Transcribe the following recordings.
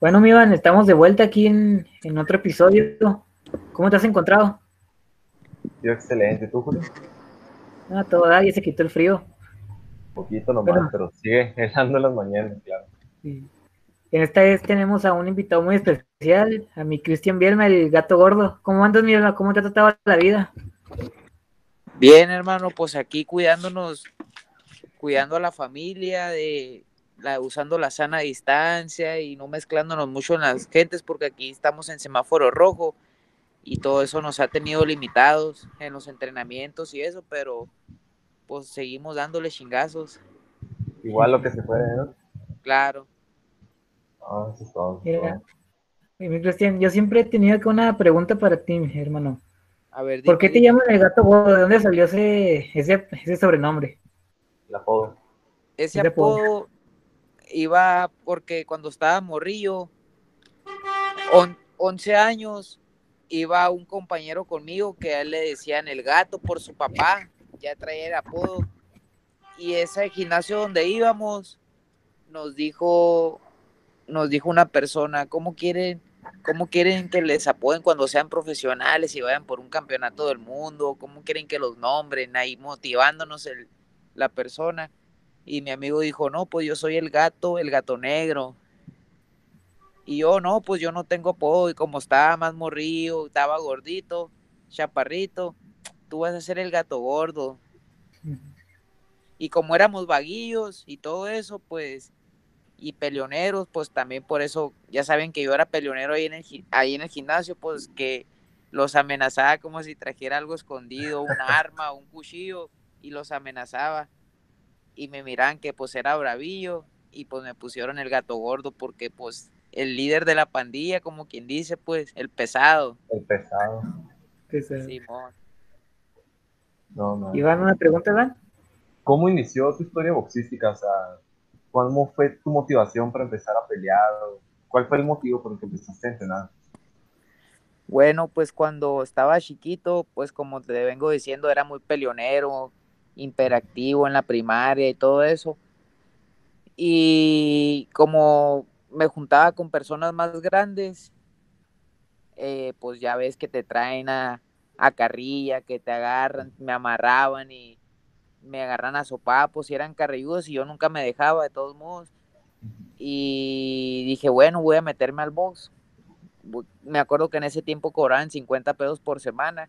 Bueno, mi Iván, estamos de vuelta aquí en, otro episodio. ¿Cómo te has encontrado? Yo excelente, ¿tú, Julio? Ah, todo ya se quitó el frío. Un poquito nomás, pero, sigue helando las mañanas, claro. En esta vez tenemos a un invitado muy especial, a mi Cristian Bielma, el gato gordo. ¿Cómo andas, mi hermano? ¿Cómo te ha tratado la vida? Bien, hermano, pues aquí cuidándonos, cuidando a la familia, de usando la sana distancia y no mezclándonos mucho en las gentes porque aquí estamos en semáforo rojo y todo eso nos ha tenido limitados en los entrenamientos y eso, pero pues seguimos dándole chingazos. Igual lo que se puede, ¿no? Claro. Ah, eso es todo. Cristian, yo siempre he tenido una pregunta para ti, hermano. A ver, ¿Por qué te llaman el gato gordo? ¿De dónde salió ese, ese, sobrenombre? El apodo. Ese, apodo iba porque cuando estaba morrillo, 11 años, iba un compañero conmigo que a él le decían el gato por su papá, ya traía el apodo. Y ese gimnasio donde íbamos, nos dijo, nos dijo una persona, ¿cómo quieren, cómo quieren que les apoden cuando sean profesionales y vayan por un campeonato del mundo? ¿Cómo quieren que los nombren? Ahí motivándonos el, la persona. Y mi amigo dijo, no, pues yo soy el gato, el gato negro. Y yo, no, pues yo no tengo apodo. Y como estaba más morrido, estaba gordito, chaparrito, tú vas a ser el gato gordo. Y como éramos vaguillos y todo eso, pues, y peleoneros, pues también por eso, ya saben que yo era peleonero ahí en el, ahí en el gimnasio, pues que los amenazaba como si trajera algo escondido, un arma, un cuchillo, y los amenazaba y me miran que pues era bravillo y pues me pusieron el gato gordo porque pues el líder de la pandilla, como quien dice, pues el pesado. El pesado. Simón. No, no. Iván, una pregunta, Iván. ¿Cómo inició tu historia boxística? O sea, ¿cómo fue tu motivación para empezar a pelear? ¿Cuál fue el motivo por el que empezaste a entrenar? Bueno, pues cuando estaba chiquito, pues como te vengo diciendo, era muy peleonero, imperactivo en la primaria y todo eso. Y como me juntaba con personas más grandes, eh, pues ya ves que te traen a, a, carrilla, que te agarran, me amarraban y me agarran a sopapos y eran carrilludos y yo nunca me dejaba de todos modos. Y dije, bueno, voy a meterme al box. Me acuerdo que en ese tiempo cobraban 50 pesos por semana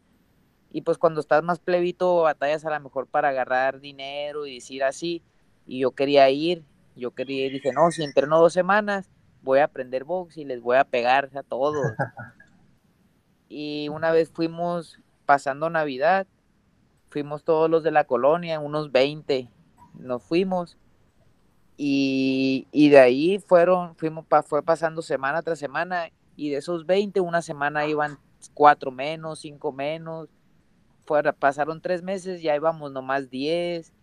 y pues cuando estás más plebito, batallas a lo mejor para agarrar dinero y decir así. Y yo quería ir, yo quería dije, no, si entreno dos semanas, voy a aprender box y les voy a pegar a todos. y una vez fuimos pasando Navidad, fuimos todos los de la colonia, unos 20, nos fuimos. Y, y de ahí fueron, fuimos, fue pasando semana tras semana, y de esos 20, una semana iban cuatro menos, cinco menos, pasaron tres meses, ya íbamos nomás diez,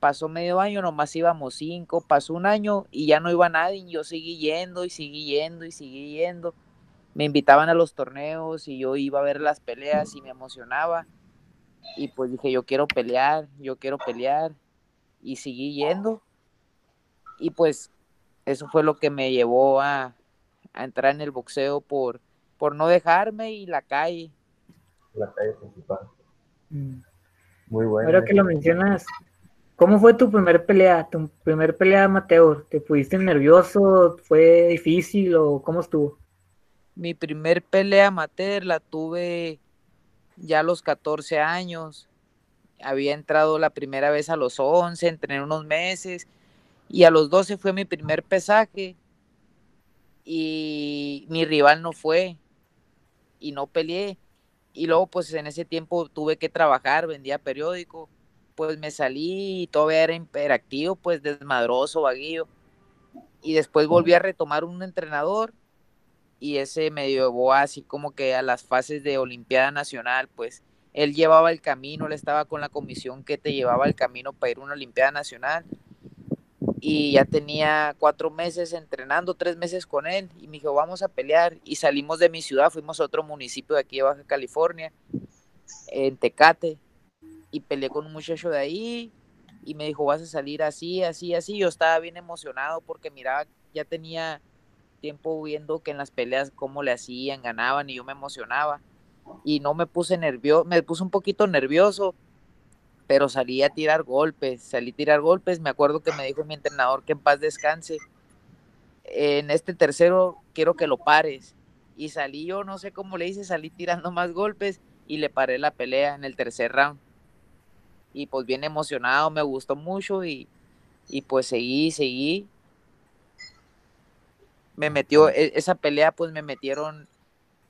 pasó medio año, nomás íbamos cinco, pasó un año y ya no iba nadie, yo seguí yendo y seguí yendo y seguí yendo. Me invitaban a los torneos y yo iba a ver las peleas y me emocionaba. Y pues dije, yo quiero pelear, yo quiero pelear. Y seguí yendo. Y pues eso fue lo que me llevó a, a entrar en el boxeo por, por no dejarme y la calle. La calle principal. Muy bueno. Ahora que lo mencionas, ¿cómo fue tu primer pelea, tu primer pelea amateur? ¿Te pudiste nervioso? ¿Fue difícil o cómo estuvo? Mi primer pelea amateur la tuve ya a los 14 años. Había entrado la primera vez a los 11, entrené unos meses y a los 12 fue mi primer pesaje y mi rival no fue y no peleé y luego pues en ese tiempo tuve que trabajar, vendía periódico, pues me salí y todavía era imperactivo, pues desmadroso, vaguillo. Y después volví a retomar un entrenador y ese me llevó así como que a las fases de Olimpiada Nacional, pues él llevaba el camino, él estaba con la comisión que te llevaba el camino para ir a una Olimpiada Nacional y ya tenía cuatro meses entrenando, tres meses con él, y me dijo, vamos a pelear, y salimos de mi ciudad, fuimos a otro municipio de aquí de Baja California, en Tecate, y peleé con un muchacho de ahí, y me dijo, vas a salir así, así, así, yo estaba bien emocionado porque miraba, ya tenía, tiempo viendo que en las peleas cómo le hacían, ganaban y yo me emocionaba. Y no me puse nervioso, me puse un poquito nervioso, pero salí a tirar golpes, salí a tirar golpes. Me acuerdo que me dijo mi entrenador que en paz descanse. En este tercero quiero que lo pares. Y salí yo, no sé cómo le hice, salí tirando más golpes y le paré la pelea en el tercer round. Y pues bien emocionado, me gustó mucho y, y pues seguí, seguí. Me metió, e, esa pelea pues me metieron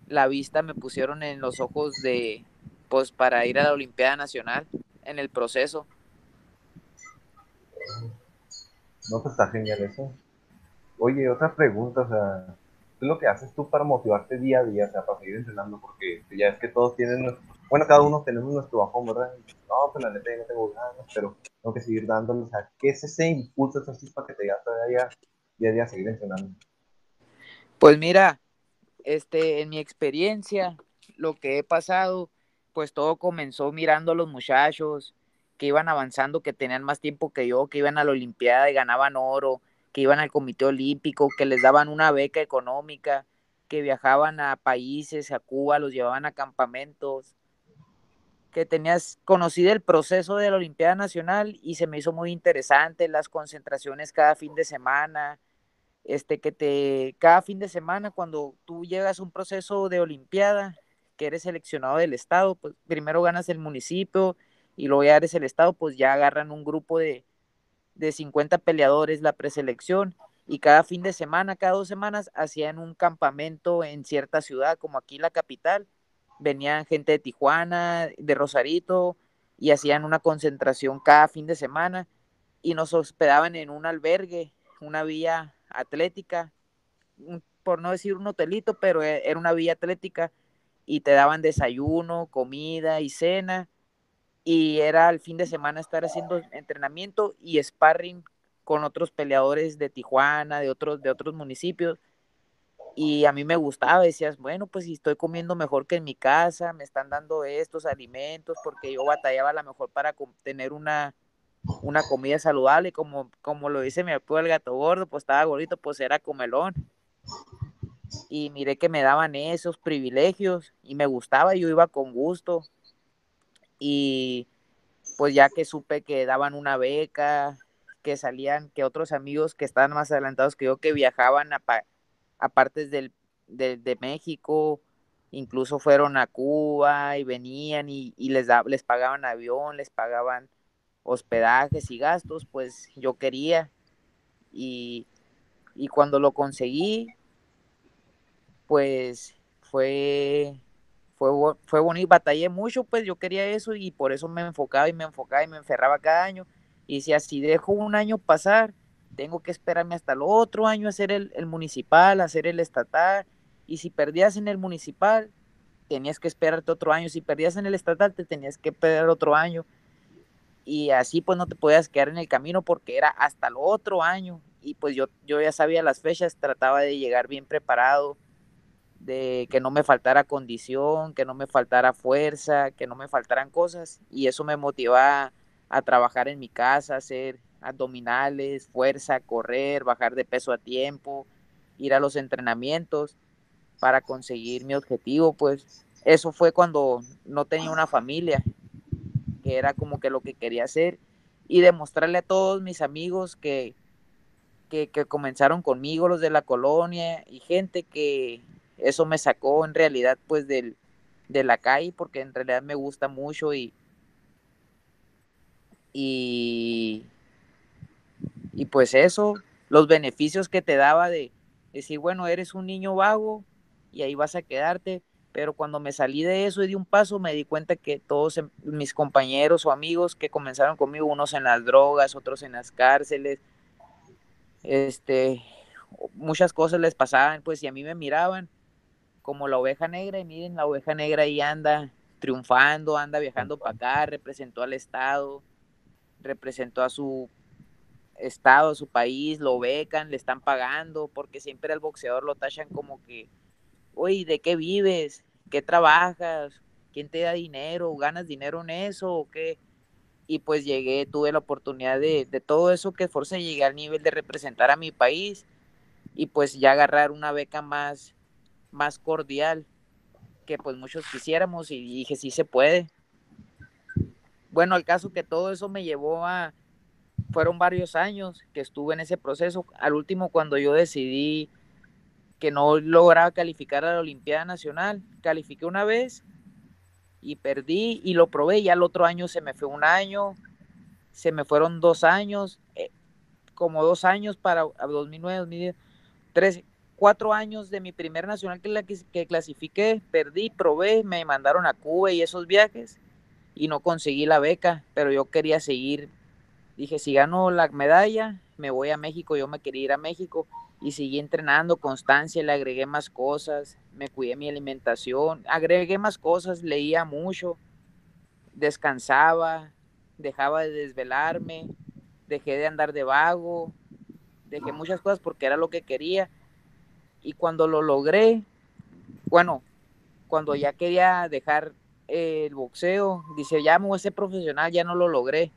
la vista, me pusieron en los ojos de, pues para ir a la Olimpiada Nacional en el proceso. No, pues está genial eso. Oye, otra pregunta, o sea, ¿qué es lo que haces tú para motivarte día a día, o sea, para seguir entrenando? Porque ya es que todos tienen, bueno, cada uno tenemos nuestro bajón, ¿verdad? No, pues la neta ya no tengo ganas, pero tengo que seguir dándole, o sea, ¿qué es ese impulso, esa para que te diga todavía día a día seguir entrenando? Pues mira, este, en mi experiencia, lo que he pasado, pues todo comenzó mirando a los muchachos que iban avanzando, que tenían más tiempo que yo, que iban a la Olimpiada y ganaban oro, que iban al Comité Olímpico, que les daban una beca económica, que viajaban a países, a Cuba, los llevaban a campamentos, que tenías conocido el proceso de la Olimpiada Nacional y se me hizo muy interesante las concentraciones cada fin de semana, este que te cada fin de semana cuando tú llegas a un proceso de Olimpiada, que eres seleccionado del estado, pues primero ganas el municipio y luego ya eres el estado, pues ya agarran un grupo de, de 50 peleadores la preselección y cada fin de semana, cada dos semanas, hacían un campamento en cierta ciudad, como aquí la capital. Venían gente de Tijuana, de Rosarito, y hacían una concentración cada fin de semana y nos hospedaban en un albergue, una vía atlética, por no decir un hotelito, pero e, era una vía atlética y te daban desayuno, comida y cena y era el fin de semana estar haciendo entrenamiento y sparring con otros peleadores de Tijuana, de otros, de otros municipios. Y a mí me gustaba, decías, bueno, pues si estoy comiendo mejor que en mi casa, me están dando estos alimentos, porque yo batallaba a lo mejor para tener una, una comida saludable, como, como lo dice mi abuelo el gato gordo, pues estaba gordito, pues era comelón. Y miré que me daban esos privilegios y me gustaba, yo iba con gusto y pues ya que supe que daban una beca, que salían, que otros amigos que estaban más adelantados que yo, que viajaban a, partes del, de, México, incluso fueron a Cuba y venían y, les, les pagaban avión, les pagaban hospedajes y gastos, pues yo quería. Y, y cuando lo conseguí, pues fue fue, fue bonito, batallé mucho, pues yo quería eso y por eso me enfocaba y me enfocaba y me enferraba cada año. Y si así dejo un año pasar, tengo que esperarme hasta el otro año hacer el, el municipal, hacer el estatal. Y si perdías en el municipal, tenías que esperarte otro año. Si perdías en el estatal, te tenías que esperar otro año. Y así pues no te podías quedar en el camino porque era hasta el otro año. Y pues yo, yo ya sabía las fechas, trataba de llegar bien preparado de que no me faltara condición, que no me faltara fuerza, que no me faltaran cosas y eso me motivaba a, trabajar en mi casa, hacer abdominales, fuerza, correr, bajar de peso a tiempo, ir a los entrenamientos para conseguir mi objetivo, pues eso fue cuando no tenía una familia, que era como que lo que quería hacer y demostrarle a todos mis amigos que, que, que comenzaron conmigo, los de la colonia y gente que, eso me sacó en realidad pues del, de la calle porque en realidad me gusta mucho y, y, pues eso, los beneficios que te daba de decir, bueno, eres un niño vago y ahí vas a quedarte, pero cuando me salí de eso y di un paso me di cuenta que todos em, mis compañeros o amigos que comenzaron conmigo, unos en las drogas, otros en las cárceles, este, muchas cosas les pasaban, pues y a mí me miraban como la oveja negra y miren, la oveja negra ahí anda triunfando, anda viajando para acá, representó al Estado, representó a su Estado, a su país, lo becan, le están pagando, porque siempre al boxeador lo tachan como que, oye, ¿de qué vives? ¿Qué trabajas? ¿Quién te da dinero? ¿Ganas dinero en eso o qué? Y pues llegué, tuve la oportunidad de, de todo eso que force llegué al nivel de representar a mi país y pues ya agarrar una beca más, más cordial que pues muchos quisiéramos y dije sí se puede. Bueno, el caso que todo eso me llevó a, fueron varios años que estuve en ese proceso. Al último, cuando yo decidí que no lograba calificar a la Olimpiada Nacional, califiqué una vez y perdí y lo probé. Y al otro año se me fue un año, se me fueron dos años, eh, como dos años para 2009, 2013, cuatro años de mi primer nacional que, la que, que clasifiqué, perdí, probé, me mandaron a Cuba y esos viajes y no conseguí la beca, pero yo quería seguir. Dije, si gano la medalla, me voy a México, yo me quería ir a México y seguí entrenando, constancia, le agregué más cosas, me cuidé mi alimentación, agregué más cosas, leía mucho, descansaba, dejaba de desvelarme, dejé de andar de vago, dejé muchas cosas porque era lo que quería. Y cuando lo logré, bueno, cuando ya quería dejar el boxeo, dice, ya me voy a ser profesional, ya no lo logré.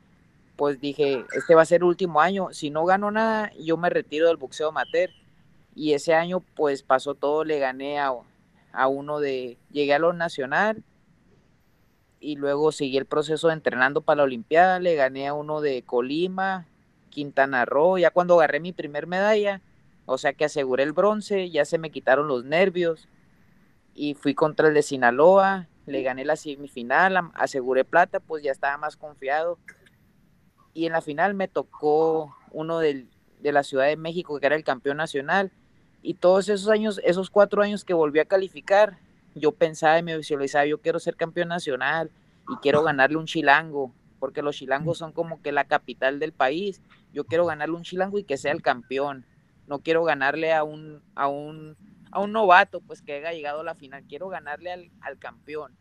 Pues dije, este va a ser el último año, si no gano nada, yo me retiro del boxeo amateur. Y ese año pues pasó todo, le gané a, a uno de, llegué a lo nacional y luego seguí el proceso de entrenando para la Olimpiada, le gané a uno de Colima, Quintana Roo, ya cuando agarré mi primer medalla, o sea que aseguré el bronce, ya se me quitaron los nervios y fui contra el de Sinaloa, le gané la semifinal, aseguré plata, pues ya estaba más confiado. Y en la final me tocó uno del, de la Ciudad de México, que era el campeón nacional. Y todos esos años, esos cuatro años que volví a calificar, yo pensaba y me visualizaba, yo quiero ser campeón nacional y quiero ganarle un chilango, porque los chilangos son como que la capital del país. Yo quiero ganarle un chilango y que sea el campeón. No quiero ganarle a un, a un a un novato, pues que haya llegado a la final. Quiero ganarle al, campeón,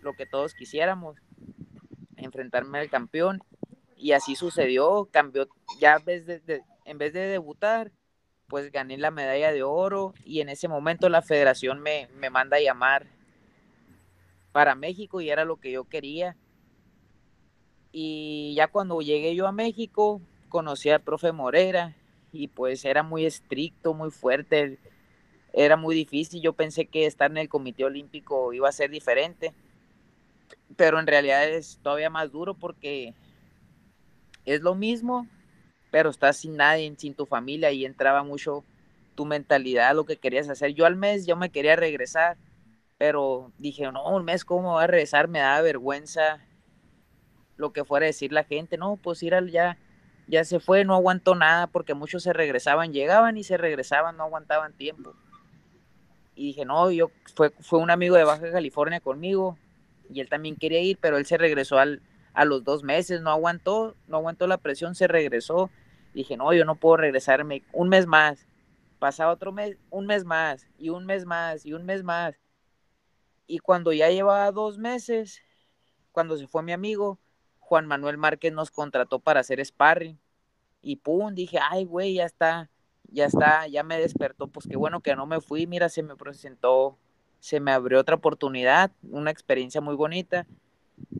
lo que todos quisiéramos, enfrentarme al campeón. Y así sucedió, cambió, ya en vez de, en vez de debutar, pues gané la medalla de oro y en ese momento la federación me, me manda a llamar para México y era lo que yo quería. Y ya cuando llegué yo a México, conocí al profe Morera y pues era muy estricto, muy fuerte era muy difícil. Yo pensé que estar en el Comité Olímpico iba a ser diferente, pero en realidad es todavía más duro porque es lo mismo, pero estás sin nadie, sin tu familia y entraba mucho tu mentalidad, lo que querías hacer. Yo al mes yo me quería regresar, pero dije, no, un mes, ¿cómo va a regresar? Me da vergüenza lo que fuera a decir la gente. No, pues ir al ya, se fue, no aguantó nada porque muchos se regresaban, llegaban y se regresaban, no aguantaban tiempo y dije, no, yo fue, fue un amigo de Baja California conmigo y él también quería ir, pero él se regresó al, a los dos meses, no aguantó, no aguantó la presión, se regresó. dije, no, yo no puedo regresarme un mes más. Pasaba otro mes, un mes más, y un mes más, y un mes más. Y cuando ya llevaba dos meses, cuando se fue mi amigo, Juan Manuel Márquez nos contrató para hacer sparring. Y pum, dije, ay, güey, ya está, ya está, ya me despertó, pues qué bueno que no me fui, mira, se me presentó, se me abrió otra oportunidad, una experiencia muy bonita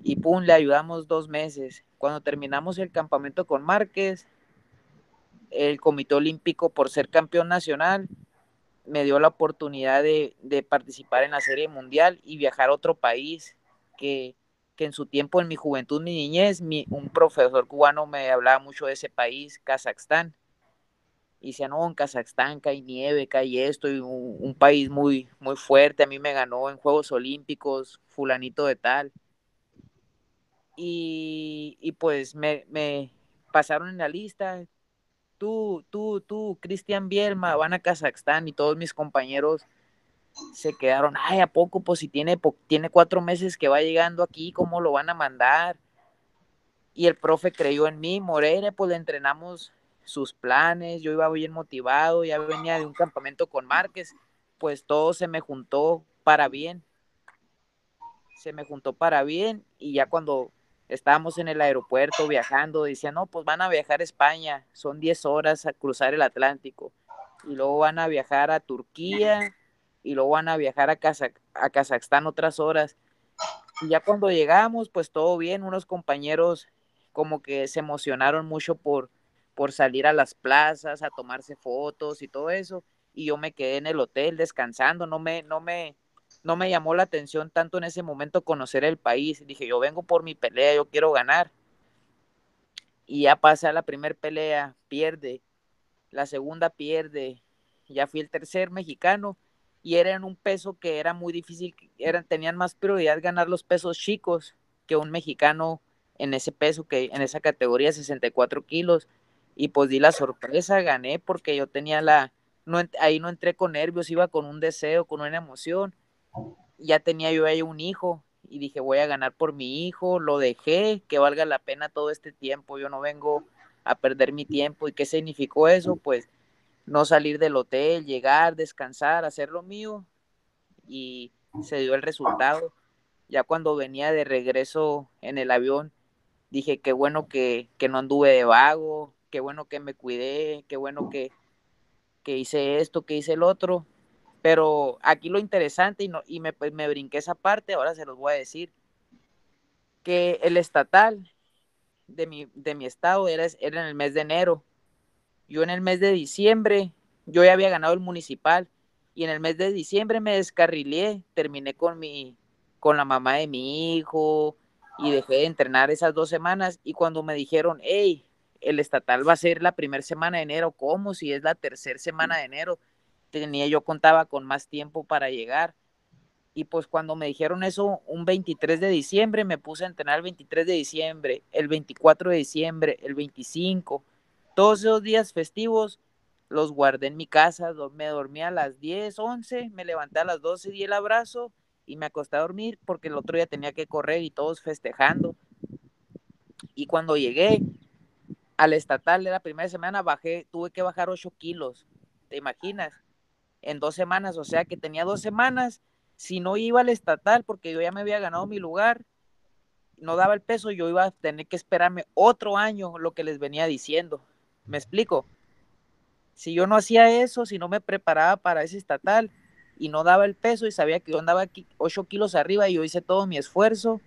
y pum, le ayudamos dos meses. Cuando terminamos el campamento con Márquez, el Comité Olímpico, por ser campeón nacional, me dio la oportunidad de, participar en la Serie Mundial y viajar a otro país que, en su tiempo, en mi juventud, mi niñez, un profesor cubano me hablaba mucho de ese país, Kazajstán. Y decía, no, en Kazajstán cae nieve, cae esto, y un, país muy, muy fuerte, a mí me ganó en Juegos Olímpicos, fulanito de tal. Y, y pues me, me, pasaron en la lista, tú, tú, tú, Cristian Bielma, van a Kazajstán y todos mis compañeros se quedaron, ay, ¿a poco? Pues si tiene, tiene cuatro meses que va llegando aquí, ¿cómo lo van a mandar? Y el profe creyó en mí, Moreira, pues le entrenamos sus planes, yo iba bien motivado, ya venía de un campamento con Márquez, pues todo se me juntó para bien. Se me juntó para bien y ya cuando estábamos en el aeropuerto viajando, decían, no, pues van a viajar a España, son 10 horas a cruzar el Atlántico y luego van a viajar a Turquía y luego van a viajar a, a Kazajstán otras horas. Y ya cuando llegamos, pues todo bien, unos compañeros como que se emocionaron mucho por, por salir a las plazas, a tomarse fotos y todo eso. Y yo me quedé en el hotel descansando, no me, no me, no me llamó la atención tanto en ese momento conocer el país. Dije, yo vengo por mi pelea, yo quiero ganar. Y ya pasa la primera pelea, pierde. La segunda pierde. Ya fui el tercer mexicano y era en un peso que era muy difícil, eran, tenían más prioridad ganar los pesos chicos que un mexicano en ese peso, que en esa categoría 64 kilos. Y pues di la sorpresa, gané porque yo tenía la, ahí no entré con nervios, iba con un deseo, con una emoción. Ya tenía yo ahí un hijo y dije, voy a ganar por mi hijo, lo dejé, que valga la pena todo este tiempo, yo no vengo a perder mi tiempo. ¿Y qué significó eso? Pues no salir del hotel, llegar, descansar, hacer lo mío y se dio el resultado. Ya cuando venía de regreso en el avión, dije, qué bueno que, que no anduve de vago, qué bueno que me cuidé, qué bueno que, que hice esto, que hice el otro. Pero aquí lo interesante, y, no, y me, pues, me brinqué esa parte, ahora se los voy a decir, que el estatal de mi, de mi estado era, era en el mes de enero yo en el mes de diciembre, yo ya había ganado el municipal y en el mes de diciembre me descarrilé, terminé con mi, con la mamá de mi hijo y dejé de entrenar esas dos semanas y cuando me dijeron, hey, el estatal va a ser la primera semana de enero, ¿cómo? Si es la tercera semana de enero, tenía yo contaba con más tiempo para llegar. Y pues cuando me dijeron eso, un 23 de diciembre, me puse a entrenar el 23 de diciembre, el 24 de diciembre, el 25, todos esos días festivos los guardé en mi casa, me dormí a las 10, 11, me levanté a las 12, di el abrazo y me acosté a dormir porque el otro día tenía que correr y todos festejando. Y cuando llegué al estatal de la primera semana, bajé, tuve que bajar 8 kilos, ¿te imaginas? En dos semanas, o sea que tenía dos semanas, si no iba al estatal porque yo ya me había ganado mi lugar, no daba el peso, yo iba a tener que esperarme otro año, lo que les venía diciendo. ¿Me explico? Si yo no hacía eso, si no me preparaba para ese estatal y no daba el peso y sabía que yo andaba aquí 8 kilos arriba y yo hice todo mi esfuerzo,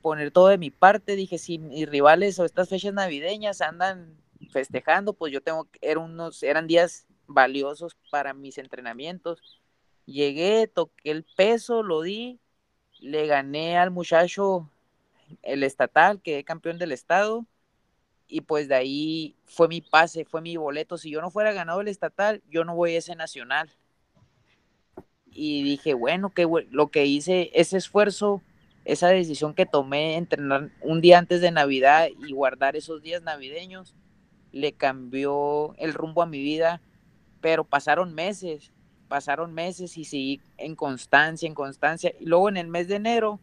poner todo de mi parte, dije, si mis rivales o estas fechas navideñas andan festejando, pues yo tengo, eran unos, eran días valiosos para mis entrenamientos. Llegué, toqué el peso, lo di, le gané al muchacho el estatal, quedé campeón del estado y pues de ahí fue mi pase, fue mi boleto. Si yo no fuera ganado el estatal, yo no voy a ese nacional. Y dije, bueno, que lo que hice, ese esfuerzo, esa decisión que tomé, entrenar un día antes de Navidad y guardar esos días navideños, le cambió el rumbo a mi vida. Pero pasaron meses, pasaron meses y seguí en constancia, en constancia. Y luego en el mes de enero,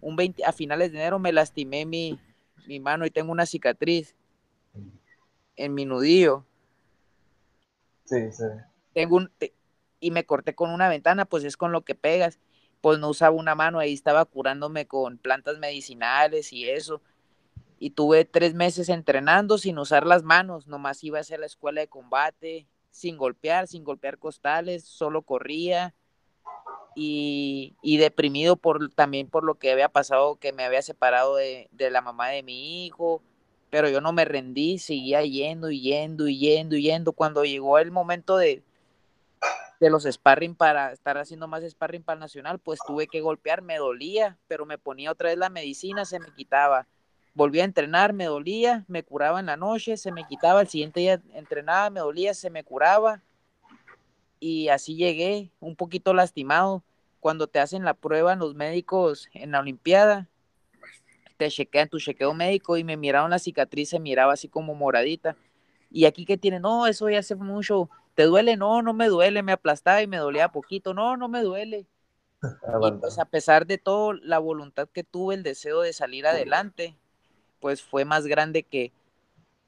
un 20, a finales de enero, me lastimé mi, mi mano y tengo una cicatriz en mi nudillo. Sí, sí. Tengo un, y me corté con una ventana, pues es con lo que pegas. Pues no usaba una mano, ahí estaba curándome con plantas medicinales y eso. Y tuve tres meses entrenando sin usar las manos, nomás iba a hacer la escuela de combate, sin golpear, sin golpear costales, solo corría. Y, y, deprimido por también por lo que había pasado, que me había separado de, de la mamá de mi hijo, pero yo no me rendí, seguía yendo y yendo y yendo y yendo. Cuando llegó el momento de, de los sparring para estar haciendo más sparring para el nacional, pues tuve que golpear, me dolía, pero me ponía otra vez la medicina, se me quitaba. Volví a entrenar, me dolía, me curaba en la noche, se me quitaba, el siguiente día entrenaba, me dolía, se me curaba. Y así llegué, un poquito lastimado. Cuando te hacen la prueba los médicos en la Olimpiada, te chequean tu chequeo médico y me miraron la cicatriz, se miraba así como moradita. Y aquí que tiene, no, eso ya hace mucho, ¿te duele? No, no me duele, me aplastaba y me dolía poquito, no, no me duele. y pues a pesar de todo, la voluntad que tuve, el deseo de salir adelante, pues fue más grande que,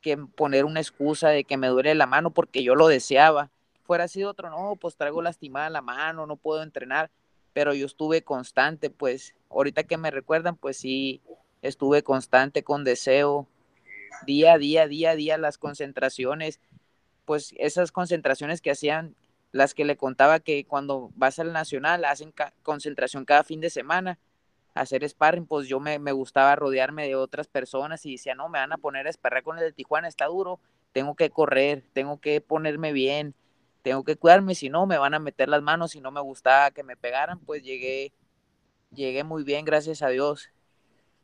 que poner una excusa de que me duele la mano porque yo lo deseaba. Fuera sido otro, no, pues traigo lastimada la mano, no puedo entrenar, pero yo estuve constante, pues ahorita que me recuerdan, pues sí, estuve constante con deseo, día a día, día a día, las concentraciones, pues esas concentraciones que hacían, las que le contaba que cuando vas al nacional hacen concentración cada fin de semana, hacer sparring, pues yo me, me, gustaba rodearme de otras personas y decía, no, me van a poner a sparrar con el de Tijuana, está duro, tengo que correr, tengo que ponerme bien, tengo que cuidarme, si no me van a meter las manos, si no me gustaba que me pegaran, pues llegué, llegué muy bien, gracias a Dios,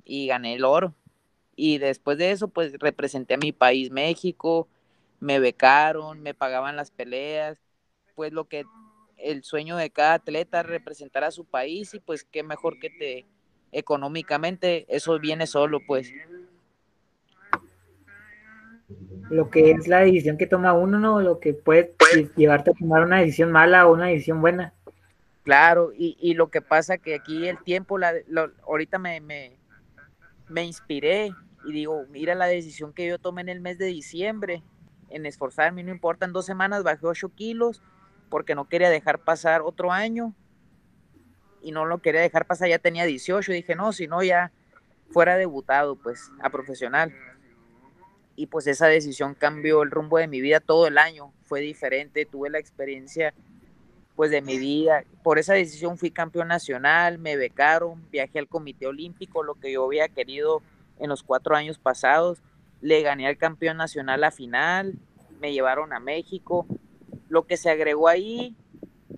y gané el oro. Y después de eso, pues representé a mi país, México, me becaron, me pagaban las peleas, pues lo que el sueño de cada atleta representar a su país y pues qué mejor que te económicamente, eso viene solo, pues lo que es la decisión que toma uno, ¿no? Lo que puede llevarte a tomar una decisión mala o una decisión buena. Claro, y, lo que pasa que aquí el tiempo, la, ahorita me, me, me inspiré y digo, mira la decisión que yo tomé en el mes de diciembre, en esforzarme, no importa, en dos semanas bajé 8 kilos porque no quería dejar pasar otro año y no lo quería dejar pasar, ya tenía 18, dije, no, si no, ya fuera debutado, pues, a profesional y pues esa decisión cambió el rumbo de mi vida todo el año, fue diferente, tuve la experiencia pues de mi vida, por esa decisión fui campeón nacional, me becaron, viajé al Comité Olímpico, lo que yo había querido en los cuatro años pasados, le gané al campeón nacional la final, me llevaron a México, lo que se agregó ahí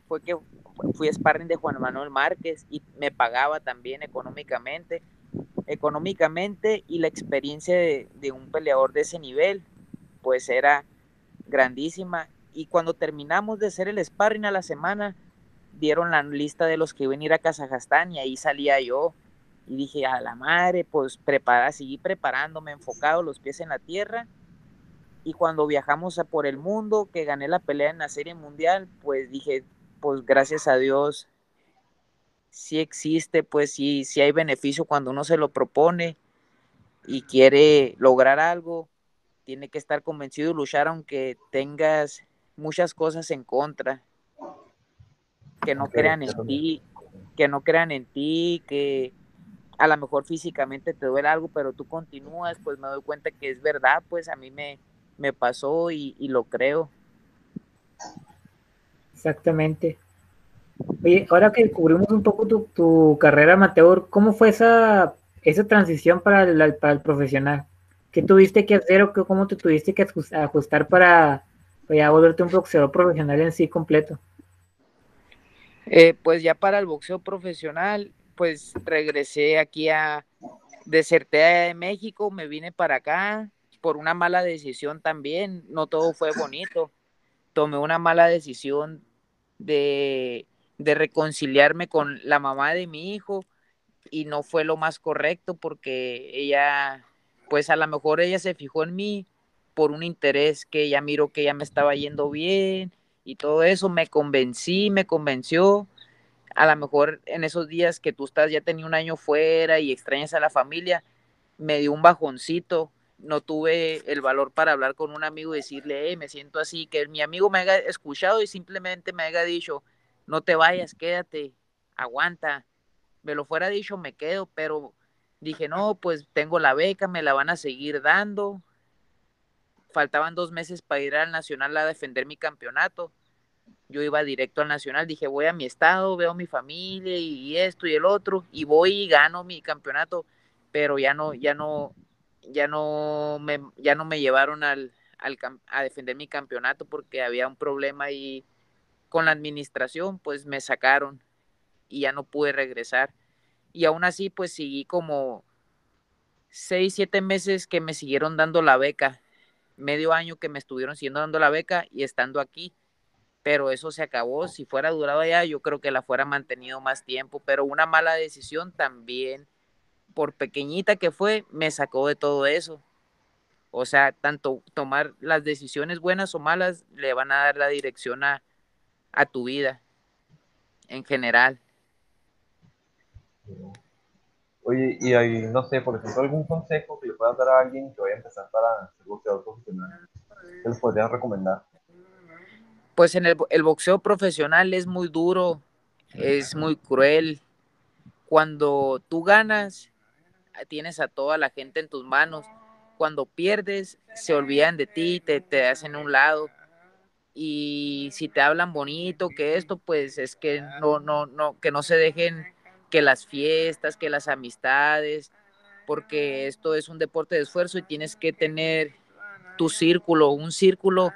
fue que fui sparring de Juan Manuel Márquez y me pagaba también económicamente, económicamente y la experiencia de, un peleador de ese nivel, pues era grandísima. Y cuando terminamos de hacer el sparring a la semana, dieron la lista de los que iban a ir a Kazajstán y ahí salía yo. Y dije, a la madre, pues prepara, seguí preparándome, enfocado, los pies en la tierra. Y cuando viajamos por el mundo, que gané la pelea en la serie mundial, pues dije, pues gracias a Dios si existe, pues sí, si hay beneficio cuando uno se lo propone y quiere lograr algo, tiene que estar convencido y luchar aunque tengas muchas cosas en contra, que no crean en ti, que no crean en ti, que a lo mejor físicamente te duele algo, pero tú continúas, pues me doy cuenta que es verdad, pues a mí me, me pasó y, y lo creo. Exactamente. Oye, ahora que descubrimos un poco tu, carrera amateur, ¿cómo fue esa, esa transición para el, para el profesional? ¿Qué tuviste que hacer o cómo te tuviste que ajustar para, ya volverte un boxeador profesional en sí completo? Eh, pues ya para el boxeo profesional, pues regresé aquí a deserté de México, me vine para acá por una mala decisión también, no todo fue bonito. Tomé una mala decisión de de reconciliarme con la mamá de mi hijo y no fue lo más correcto porque ella, pues a lo mejor ella se fijó en mí por un interés que ella miró que ya me estaba yendo bien y todo eso, me convencí, me convenció. A lo mejor en esos días que tú estás, ya tenía un año fuera y extrañas a la familia, me dio un bajoncito, no tuve el valor para hablar con un amigo y decirle, me siento así, que mi amigo me haya escuchado y simplemente me haya dicho, no te vayas, quédate, aguanta. Me lo fuera dicho, me quedo, pero dije, no, pues tengo la beca, me la van a seguir dando. Faltaban dos meses para ir al Nacional a defender mi campeonato. Yo iba directo al Nacional, dije, voy a mi estado, veo a mi familia y esto y el otro, y voy y gano mi campeonato, pero ya no, ya no, ya no me, ya no me llevaron al, al a defender mi campeonato porque había un problema ahí con la administración, pues me sacaron y ya no pude regresar. Y aún así, pues seguí como seis, siete meses que me siguieron dando la beca, medio año que me estuvieron siguiendo dando la beca y estando aquí. Pero eso se acabó. Si fuera durado allá, yo creo que la fuera mantenido más tiempo. Pero una mala decisión también, por pequeñita que fue, me sacó de todo eso. O sea, tanto tomar las decisiones buenas o malas le van a dar la dirección a, a tu vida en general. Oye, y hay, no sé, por ejemplo, algún consejo que le puedas dar a alguien que vaya a empezar para ser boxeador profesional, ¿qué les podrías recomendar? Pues en el, el boxeo profesional es muy duro, es muy cruel. Cuando tú ganas, tienes a toda la gente en tus manos. Cuando pierdes, se olvidan de ti, te, te hacen un lado y si te hablan bonito, que esto, pues es que no, no, no, que no se dejen que las fiestas, que las amistades, porque esto es un deporte de esfuerzo y tienes que tener tu círculo, un círculo,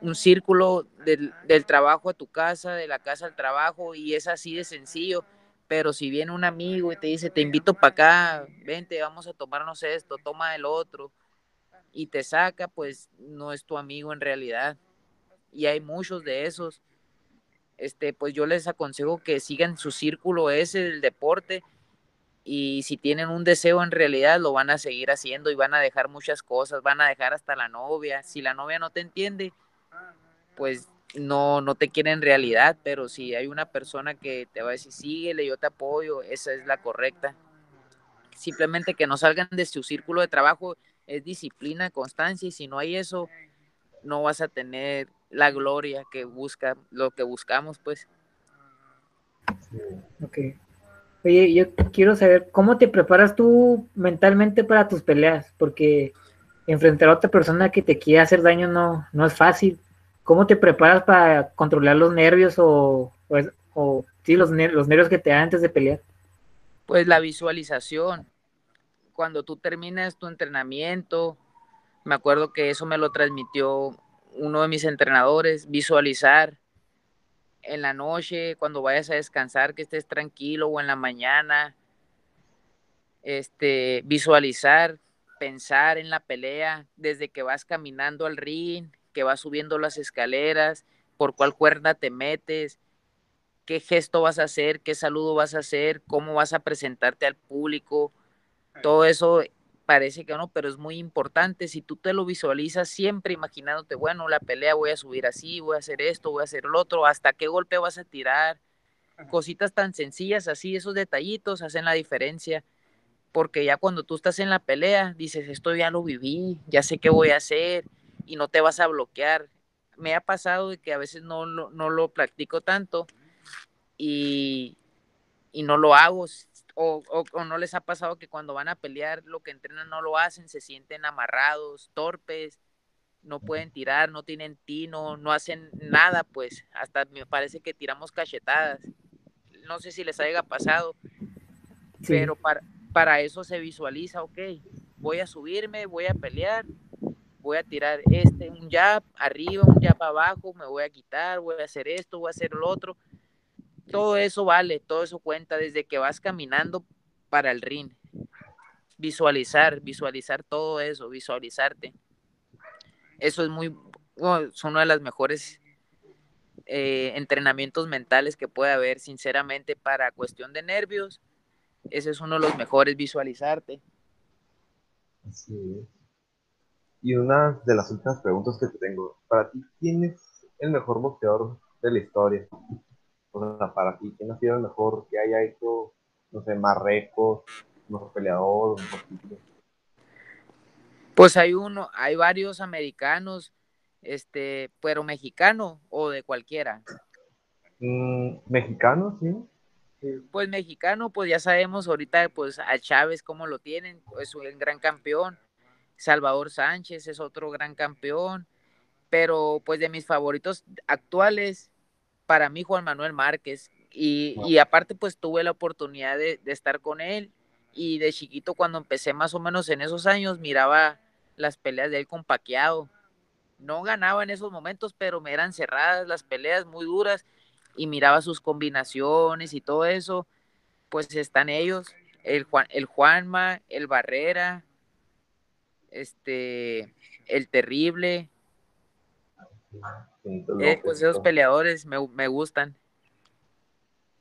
un círculo del, del trabajo a tu casa, de la casa al trabajo, y es así de sencillo pero si viene un amigo y te dice, te invito para acá, vente, vamos a tomarnos esto, toma el otro, y te saca, pues no es tu amigo en realidad. Y hay muchos de esos. Este, pues yo les aconsejo que sigan su círculo ese del deporte y si tienen un deseo en realidad lo van a seguir haciendo y van a dejar muchas cosas, van a dejar hasta la novia. Si la novia no te entiende, pues no, no te quiere en realidad, pero si hay una persona que te va a decir, síguele, yo te apoyo, esa es la correcta. Simplemente que no salgan de su círculo de trabajo es disciplina, constancia, y si no hay eso, no vas a tener la gloria que busca, lo que buscamos, pues. Ok. Oye, yo quiero saber, ¿cómo te preparas tú mentalmente para tus peleas? Porque enfrentar a otra persona que te quiere hacer daño no, no es fácil. ¿Cómo te preparas para controlar los nervios o, o, sí, los, los nervios que te dan antes de pelear? Pues la visualización. Cuando tú terminas tu entrenamiento, me acuerdo que eso me lo transmitió uno de mis entrenadores, visualizar en la noche, cuando vayas a descansar, que estés tranquilo o en la mañana, este, visualizar, pensar en la pelea desde que vas caminando al ring, que vas subiendo las escaleras, por cuál cuerda te metes, qué gesto vas a hacer, qué saludo vas a hacer, cómo vas a presentarte al público. Todo eso parece que no, pero es muy importante. Si tú te lo visualizas siempre imaginándote, bueno, la pelea voy a subir así, voy a hacer esto, voy a hacer lo otro, hasta qué golpe vas a tirar. Cositas tan sencillas así, esos detallitos hacen la diferencia. Porque ya cuando tú estás en la pelea, dices, esto ya lo viví, ya sé qué voy a hacer, y no te vas a bloquear. Me ha pasado de que a veces no, no lo practico tanto y, y no lo hago. O, o, no les ha pasado que cuando van a pelear lo que entrenan no lo hacen, se sienten amarrados, torpes, no pueden tirar, no tienen tino, no hacen nada, pues hasta me parece que tiramos cachetadas. No sé si les haya pasado, pero para, para eso se visualiza, ok, voy a subirme, voy a pelear, voy a tirar este, un jab arriba, un jab abajo, me voy a quitar, voy a hacer esto, voy a hacer lo otro. Todo eso vale, todo eso cuenta desde que vas caminando para el ring. Visualizar, visualizar todo eso, visualizarte. Eso es muy, es uno de los mejores eh, entrenamientos mentales que puede haber, sinceramente, para cuestión de nervios. Ese es uno de los mejores, visualizarte. Así y una de las últimas preguntas que te tengo, para ti, ¿quién es el mejor boxeador de la historia? O sea, para ti, ¿quién ha sido el mejor que haya hecho, no sé, más récords, mejor peleador, mejor Pues hay uno, hay varios americanos, este, pero mexicano o de cualquiera. Mm, mexicano, sí. Pues mexicano, pues ya sabemos ahorita, pues a Chávez cómo lo tienen, es un gran campeón. Salvador Sánchez es otro gran campeón, pero pues de mis favoritos actuales, para mí Juan Manuel Márquez. Y, aparte pues tuve la oportunidad de, estar con él y de chiquito cuando empecé más o menos en esos años miraba las peleas de él con Paqueado. No ganaba en esos momentos, pero me eran cerradas las peleas muy duras y miraba sus combinaciones y todo eso. Pues están ellos, el, Juan, el Juanma, el Barrera, este, el terrible. Eh, pues esos peleadores me, me gustan.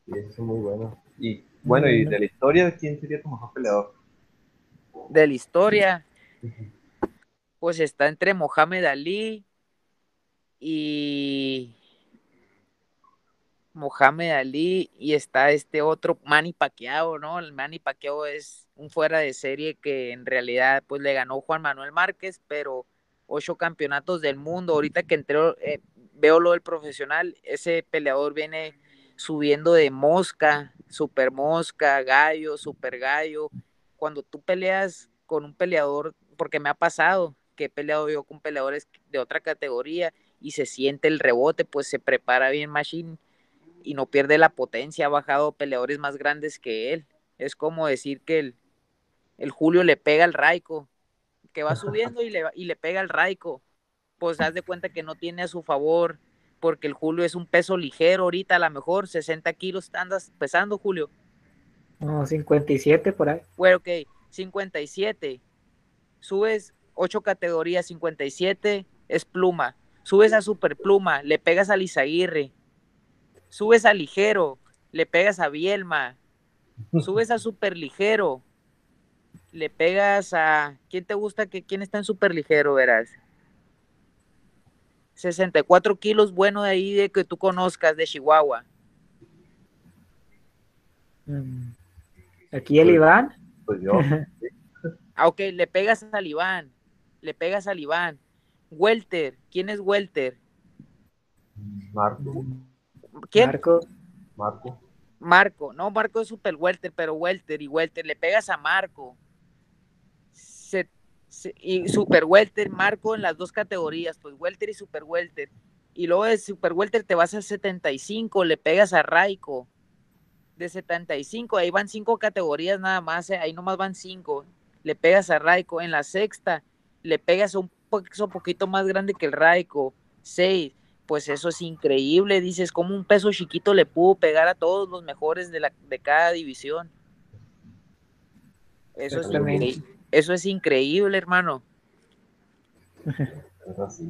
Sí, eso es muy bueno. Y bueno, y de la historia, ¿quién sería tu mejor peleador? De la historia, pues está entre Mohamed Ali y Mohamed Ali y está este otro Manny Pacquiao, ¿no? El Manny Pacquiao es un fuera de serie que en realidad pues le ganó Juan Manuel Márquez, pero ocho campeonatos del mundo. Ahorita que entré, eh, veo lo del profesional, ese peleador viene subiendo de mosca, super mosca, gallo, super gallo. Cuando tú peleas con un peleador, porque me ha pasado que he peleado yo con peleadores de otra categoría y se siente el rebote, pues se prepara bien Machine y no pierde la potencia, ha bajado peleadores más grandes que él. Es como decir que el, el Julio le pega al Raico, que va subiendo y le, y le pega al Raico. Pues haz de cuenta que no tiene a su favor, porque el Julio es un peso ligero ahorita, a lo mejor 60 kilos andas pesando, Julio. No, 57 por ahí. Bueno, ok, 57. Subes 8 categorías, 57 es pluma. Subes a super pluma, le pegas a Lizaguirre. Subes a ligero, le pegas a Bielma. Subes a super ligero, le pegas a. ¿Quién te gusta? que ¿Quién está en super ligero, verás? 64 kilos bueno de ahí de que tú conozcas, de Chihuahua. Mm. Aquí el Iván. Pues yo. ah, ok, le pegas al Iván. Le pegas al Iván. Welter, ¿quién es Welter? Marco. ¿Quién? Marco. Marco. Marco, no, Marco es super welter, pero welter y welter, le pegas a Marco. Y super welter, Marco en las dos categorías, pues welter y super welter. Y luego de super welter te vas a 75, le pegas a Raico. De 75, ahí van cinco categorías nada más, eh, ahí nomás van cinco. Le pegas a Raico. En la sexta, le pegas a un peso poquito más grande que el Raico. Seis, pues eso es increíble, dices, como un peso chiquito le pudo pegar a todos los mejores de, la, de cada división. Eso es, Exactamente. Eso es increíble, hermano. Es así.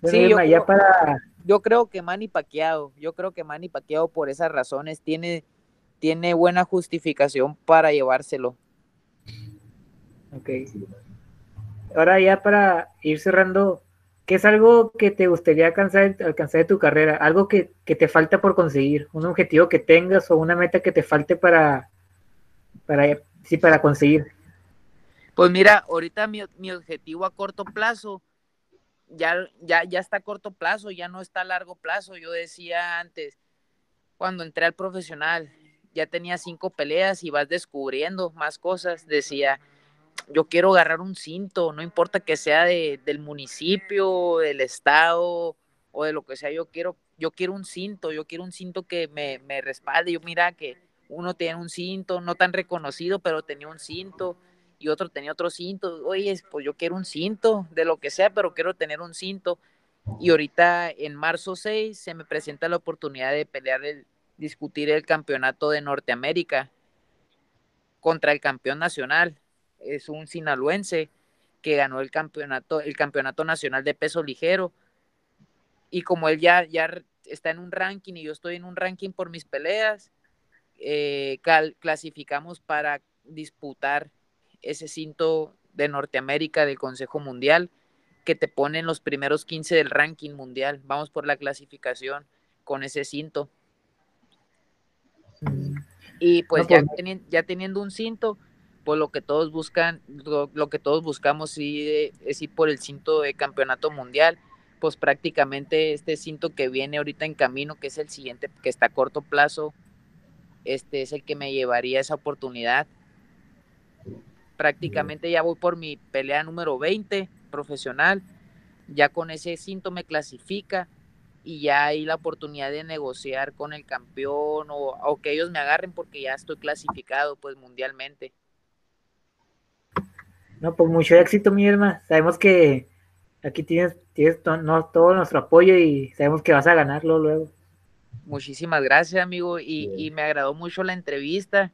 Bueno, Sí, yo ya creo- para. Yo creo que Manny Pacquiao, yo creo que Manny Pacquiao por esas razones tiene, tiene buena justificación para llevárselo. Ok. Ahora ya para ir cerrando, ¿qué es algo que te gustaría alcanzar, alcanzar de tu carrera? Algo que, que te falta por conseguir, un objetivo que tengas o una meta que te falte para, para, sí, para conseguir. Pues mira, ahorita mi, mi objetivo a corto plazo ya, ya, ya está a corto plazo, ya no está a largo plazo. Yo decía antes, cuando entré al profesional, ya tenía cinco peleas y vas descubriendo más cosas. Decía, yo quiero agarrar un cinto, no importa que sea de, del municipio, del estado o de lo que sea, yo quiero, yo quiero un cinto, yo quiero un cinto que me, me respalde. Yo mira que uno tiene un cinto, no tan reconocido, pero tenía un cinto y otro tenía otro cinto. Oye, pues yo quiero un cinto, de lo que sea, pero quiero tener un cinto. Y ahorita en marzo 6 se me presenta la oportunidad de pelear el, discutir el campeonato de Norteamérica contra el campeón nacional. Es un sinaloense que ganó el campeonato, el campeonato nacional de peso ligero. Y como él ya, ya está en un ranking y yo estoy en un ranking por mis peleas, eh, clasificamos para disputar ese cinto de Norteamérica del Consejo Mundial que te pone en los primeros 15 del ranking mundial. Vamos por la clasificación con ese cinto. Y pues No, ya, pues- teni- ya teniendo un cinto, pues lo que todos buscan, lo, lo que todos buscamos sí, es ir por el cinto de campeonato mundial. Pues prácticamente este cinto que viene ahorita en camino, que es el siguiente, que está a corto plazo, este es el que me llevaría esa oportunidad. Prácticamente ya voy por mi pelea número 20 profesional. Ya con ese cinto me clasifica y ya hay la oportunidad de negociar con el campeón o, o que ellos me agarren porque ya estoy clasificado pues mundialmente. No, pues mucho éxito, mi hermana. Sabemos que aquí tienes, tienes to- no, todo nuestro apoyo y sabemos que vas a ganarlo luego. Muchísimas gracias, amigo, y, y me agradó mucho la entrevista.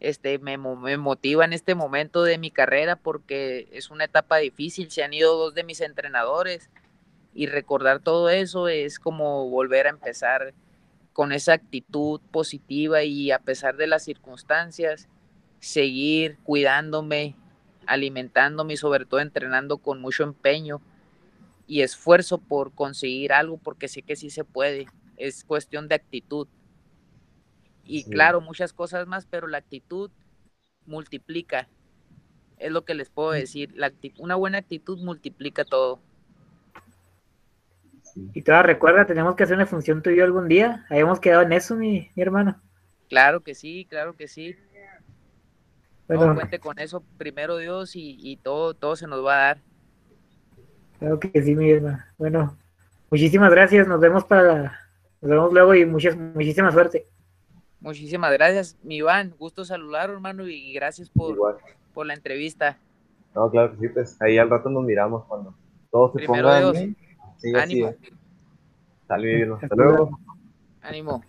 Este, me, me motiva en este momento de mi carrera porque es una etapa difícil. Se han ido dos de mis entrenadores y recordar todo eso es como volver a empezar con esa actitud positiva y a pesar de las circunstancias, seguir cuidándome, alimentándome y sobre todo entrenando con mucho empeño y esfuerzo por conseguir algo porque sé que sí se puede. Es cuestión de actitud. Y Sí. claro, muchas cosas más, pero la actitud multiplica. Es lo que les puedo decir. La una buena actitud multiplica todo. Sí. Y todavía recuerda, tenemos que hacer una función tú y yo algún día. Habíamos quedado en eso, mi, mi hermano. Claro que sí, claro que sí. No, Bueno, cuente con eso, primero Dios, y, y todo, todo se nos va a dar. claro que sí, mi hermano. Bueno, muchísimas gracias. Nos vemos para nos vemos luego y muchas, muchísima suerte. Muchísimas gracias, mi Iván. Gusto saludar, hermano, y gracias por, Igual. por la entrevista. No, claro que sí, pues ahí al rato nos miramos cuando todo se Primero ponga Dios. bien. Sí, Ánimo. hasta luego. Ánimo.